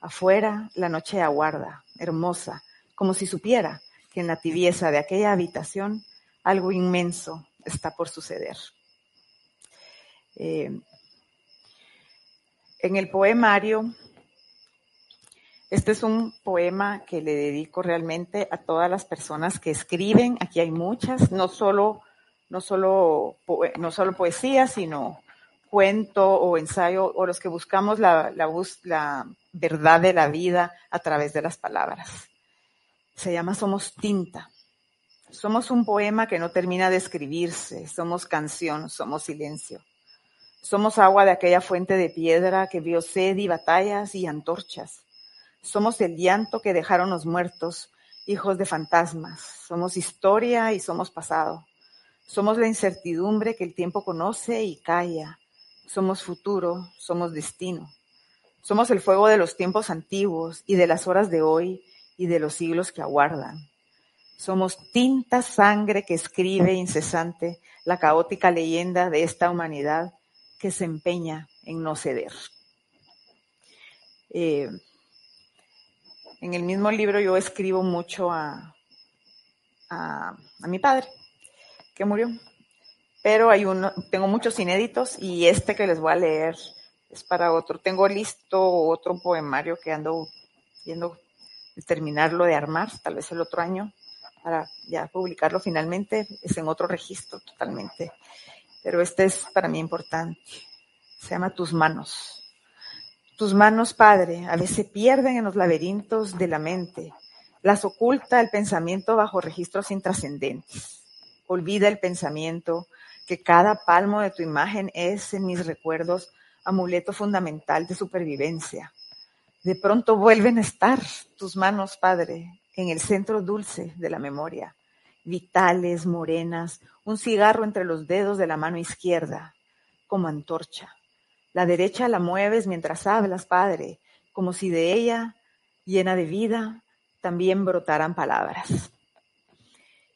Afuera la noche aguarda, hermosa, como si supiera que en la tibieza de aquella habitación algo inmenso está por suceder. Eh, en el poemario, este es un poema que le dedico realmente a todas las personas que escriben. Aquí hay muchas, no solo, no solo, no solo poesía, sino cuento o ensayo, o los que buscamos la, verdad de la vida a través de las palabras. Se llama Somos Tinta. Somos un poema que no termina de escribirse, somos canción, somos silencio. Somos agua de aquella fuente de piedra que vio sed y batallas y antorchas. Somos el llanto que dejaron los muertos, hijos de fantasmas. Somos historia y somos pasado. Somos la incertidumbre que el tiempo conoce y calla. Somos futuro, somos destino. Somos el fuego de los tiempos antiguos y de las horas de hoy y de los siglos que aguardan. Somos tinta sangre que escribe incesante la caótica leyenda de esta humanidad que se empeña en no ceder. Eh, en el mismo libro yo escribo mucho a, a, mi padre, que murió. Pero hay uno, tengo muchos inéditos y este que les voy a leer es para otro. Tengo listo otro poemario que ando viendo terminarlo de armar, tal vez el otro año, para ya publicarlo finalmente. Es en otro registro totalmente. Pero este es para mí importante. Se llama Tus manos. Tus manos, Padre, a veces pierden en los laberintos de la mente. Las oculta el pensamiento bajo registros intrascendentes. Olvida el pensamiento que cada palmo de tu imagen es en mis recuerdos amuleto fundamental de supervivencia. De pronto vuelven a estar tus manos, Padre, en el centro dulce de la memoria, vitales, morenas, un cigarro entre los dedos de la mano izquierda, como antorcha. La derecha la mueves mientras hablas, Padre, como si de ella, llena de vida, también brotaran palabras.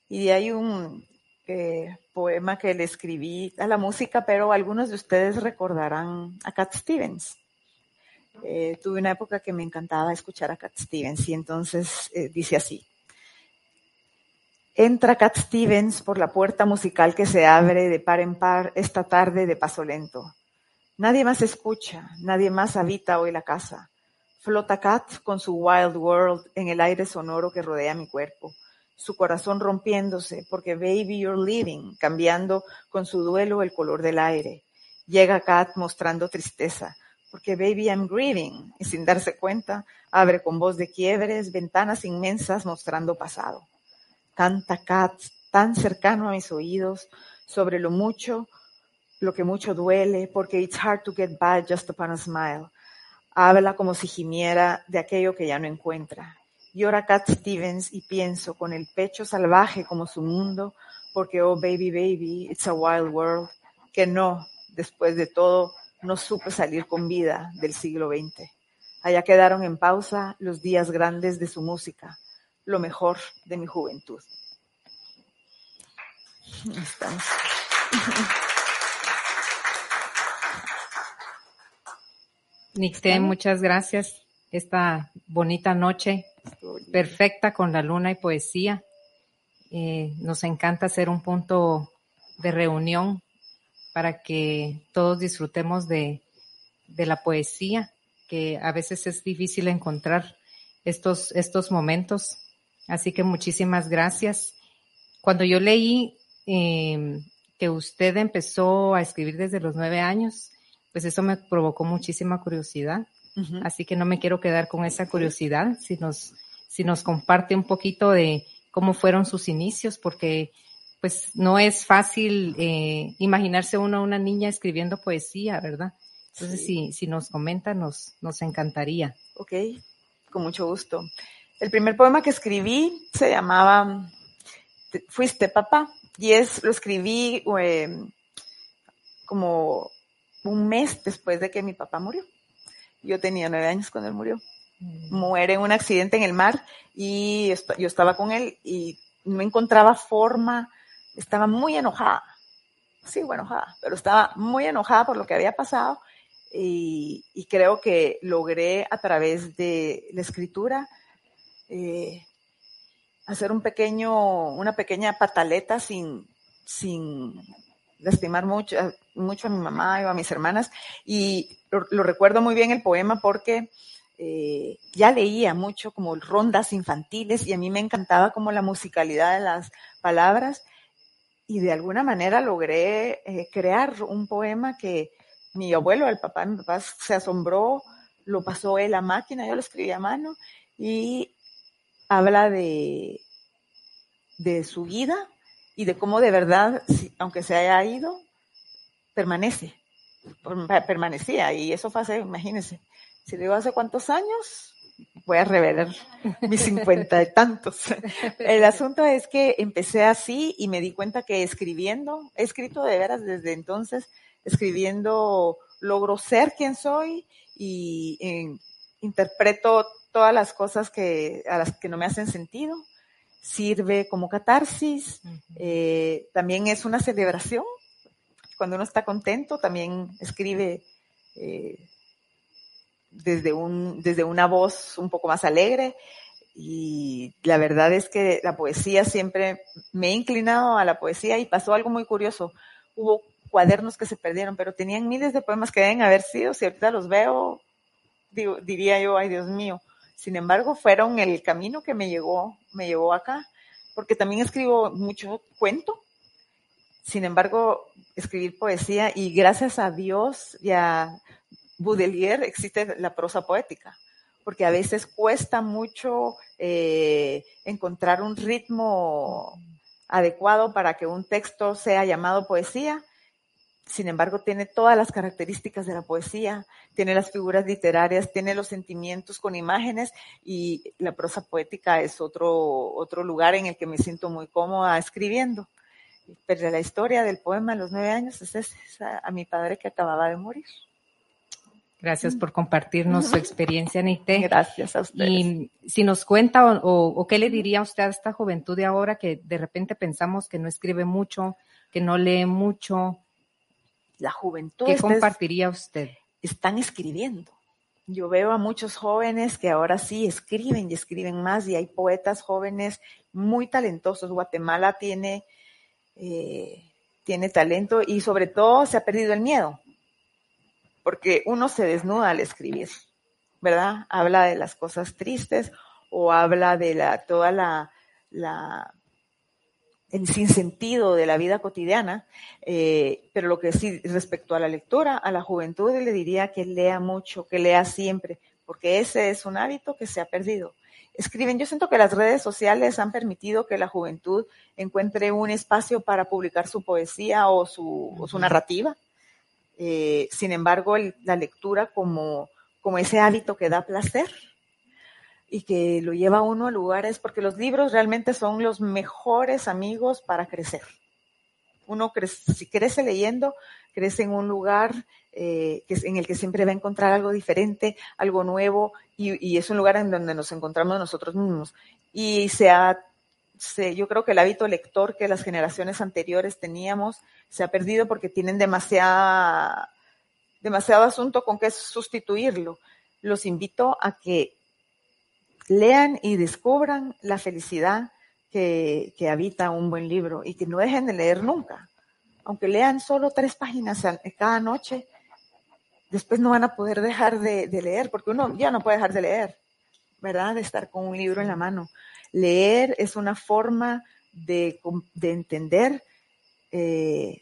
Y hay un eh, poema que le escribí a la música, pero algunos de ustedes recordarán a Cat Stevens. Eh, tuve una época que me encantaba escuchar a Cat Stevens y entonces eh, dice así. Entra Cat Stevens por la puerta musical que se abre de par en par esta tarde de paso lento. Nadie más escucha, nadie más habita hoy la casa. Flota Cat con su Wild World en el aire sonoro que rodea mi cuerpo, su corazón rompiéndose porque Baby You're Leaving, cambiando con su duelo el color del aire. Llega Cat mostrando tristeza, porque Baby I'm Grieving, y sin darse cuenta, abre con voz de quiebres ventanas inmensas mostrando pasado. Canta Cat tan cercano a mis oídos sobre lo mucho lo que mucho duele, porque it's hard to get by just upon a smile. Habla como si gimiera de aquello que ya no encuentra. Llora Cat Stevens y pienso con el pecho salvaje como su mundo, porque oh baby baby, it's a wild world, que no, después de todo, no supe salir con vida del siglo XX. Allá quedaron en pausa los días grandes de su música, lo mejor de mi juventud. Estamos. Nixte, muchas gracias. Esta bonita noche, perfecta con la luna y poesía. Eh, nos encanta ser un punto de reunión para que todos disfrutemos de, de la poesía, que a veces es difícil encontrar estos, estos momentos. Así que muchísimas gracias. Cuando yo leí eh, que usted empezó a escribir desde los nueve años, pues eso me provocó muchísima curiosidad. Así que no me quiero quedar con esa curiosidad, si nos, si nos comparte un poquito de cómo fueron sus inicios, porque pues no es fácil eh, imaginarse uno una niña escribiendo poesía, ¿verdad? Entonces, si, si nos comenta, nos, nos encantaría. Ok, con mucho gusto. El primer poema que escribí se llamaba Fuiste papá y es, lo escribí eh, como un mes después de que mi papá murió. Yo tenía nueve años cuando él murió. Mm. Muere en un accidente en el mar y yo estaba con él y no encontraba forma, estaba muy enojada. Sí, bueno, enojada, pero estaba muy enojada por lo que había pasado y, creo que logré a través de la escritura eh, hacer un pequeño, una pequeña pataleta sin, sin lastimar mucho, mucho a mi mamá o a mis hermanas. Y lo, recuerdo muy bien el poema porque eh, ya leía mucho como rondas infantiles y a mí me encantaba como la musicalidad de las palabras y de alguna manera logré eh, crear un poema que mi abuelo, el papá mi papá se asombró, lo pasó él a máquina, yo lo escribí a mano y habla de, de su vida y de cómo de verdad, aunque se haya ido, permanece, permanecía y eso fue hace, imagínense, si digo hace cuántos años, voy a revelar mis cincuenta y tantos. El asunto es que empecé así y me di cuenta que escribiendo, he escrito de veras desde entonces, escribiendo logro ser quien soy y eh, interpreto todas las cosas que, a las que no me hacen sentido. Sirve como catarsis, eh, también es una celebración. Cuando uno está contento, también escribe eh, desde, un, desde una voz un poco más alegre y la verdad es que la poesía siempre me he inclinado a la poesía y pasó algo muy curioso. Hubo cuadernos que se perdieron, pero tenían miles de poemas que deben haber sido, si ahorita los veo, diría yo, ay Dios mío. Sin embargo, fueron el camino que me llegó, me llevó acá, porque también escribo mucho cuento. Sin embargo, escribir poesía y gracias a Dios y a Baudelaire existe la prosa poética, porque a veces cuesta mucho eh, encontrar un ritmo adecuado para que un texto sea llamado poesía. Sin embargo, tiene todas las características de la poesía, tiene las figuras literarias, tiene los sentimientos con imágenes y la prosa poética es otro, otro lugar en el que me siento muy cómoda escribiendo. Pero la historia del poema de los nueve años es a mi padre que acababa de morir. Gracias por compartirnos su experiencia, Nite. Gracias a ustedes. Y si nos cuenta o, qué le diría usted a esta juventud de ahora que de repente pensamos que no escribe mucho, que no lee mucho. La juventud. ¿Qué compartiría usted? Están escribiendo. Yo veo a muchos jóvenes que ahora sí escriben y escriben más y hay poetas jóvenes muy talentosos. Guatemala tiene, eh, tiene talento y sobre todo se ha perdido el miedo porque uno se desnuda al escribir, ¿verdad? Habla de las cosas tristes o habla de la, toda la, la el sinsentido de la vida cotidiana, eh, pero lo que sí respecto a la lectura, a la juventud le diría que lea mucho, que lea siempre, porque ese es un hábito que se ha perdido. Escriben, yo siento que las redes sociales han permitido que la juventud encuentre un espacio para publicar su poesía o su, o su narrativa, eh, sin embargo, la lectura como, como ese hábito que da placer y que lo lleva a uno a lugares, porque los libros realmente son los mejores amigos para crecer. Uno crece, si crece leyendo, crece en un lugar eh, que, en el que siempre va a encontrar algo diferente, algo nuevo, y, y, es un lugar en donde nos encontramos nosotros mismos. Y se ha yo creo que el hábito lector que las generaciones anteriores teníamos se ha perdido porque tienen demasiada, demasiado asunto con que sustituirlo. Los invito a que lean y descubran la felicidad que, habita un buen libro y que no dejen de leer nunca. Aunque lean solo tres páginas cada noche, después no van a poder dejar de, de leer, porque uno ya no puede dejar de leer, ¿verdad? De estar con un libro en la mano. Leer es una forma de, entender eh,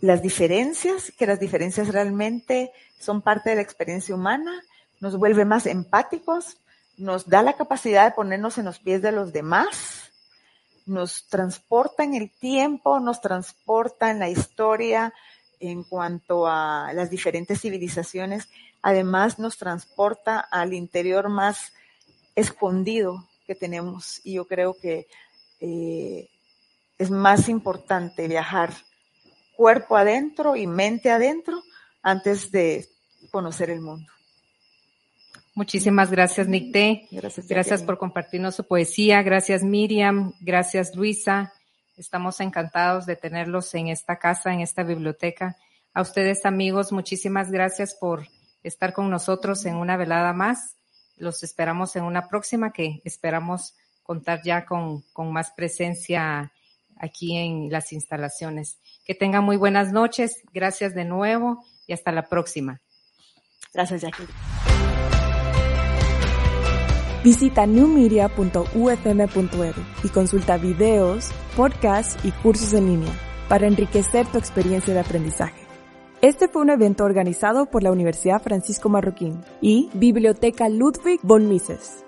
las diferencias, que las diferencias realmente son parte de la experiencia humana, nos vuelve más empáticos, nos da la capacidad de ponernos en los pies de los demás, nos transporta en el tiempo, nos transporta en la historia en cuanto a las diferentes civilizaciones, además nos transporta al interior más escondido que tenemos y yo creo que eh, es más importante viajar cuerpo adentro y mente adentro antes de conocer el mundo. Muchísimas gracias, Nicté. Gracias, gracias por compartirnos su poesía. Gracias, Miriam. Gracias, Luisa. Estamos encantados de tenerlos en esta casa, en esta biblioteca. A ustedes, amigos, muchísimas gracias por estar con nosotros en una velada más. Los esperamos en una próxima que esperamos contar ya con, con más presencia aquí en las instalaciones. Que tengan muy buenas noches. Gracias de nuevo y hasta la próxima. Gracias, Jackie. Visita newmedia.ufm.edu y consulta videos, podcasts y cursos en línea para enriquecer tu experiencia de aprendizaje. Este fue un evento organizado por la Universidad Francisco Marroquín y Biblioteca Ludwig von Mises.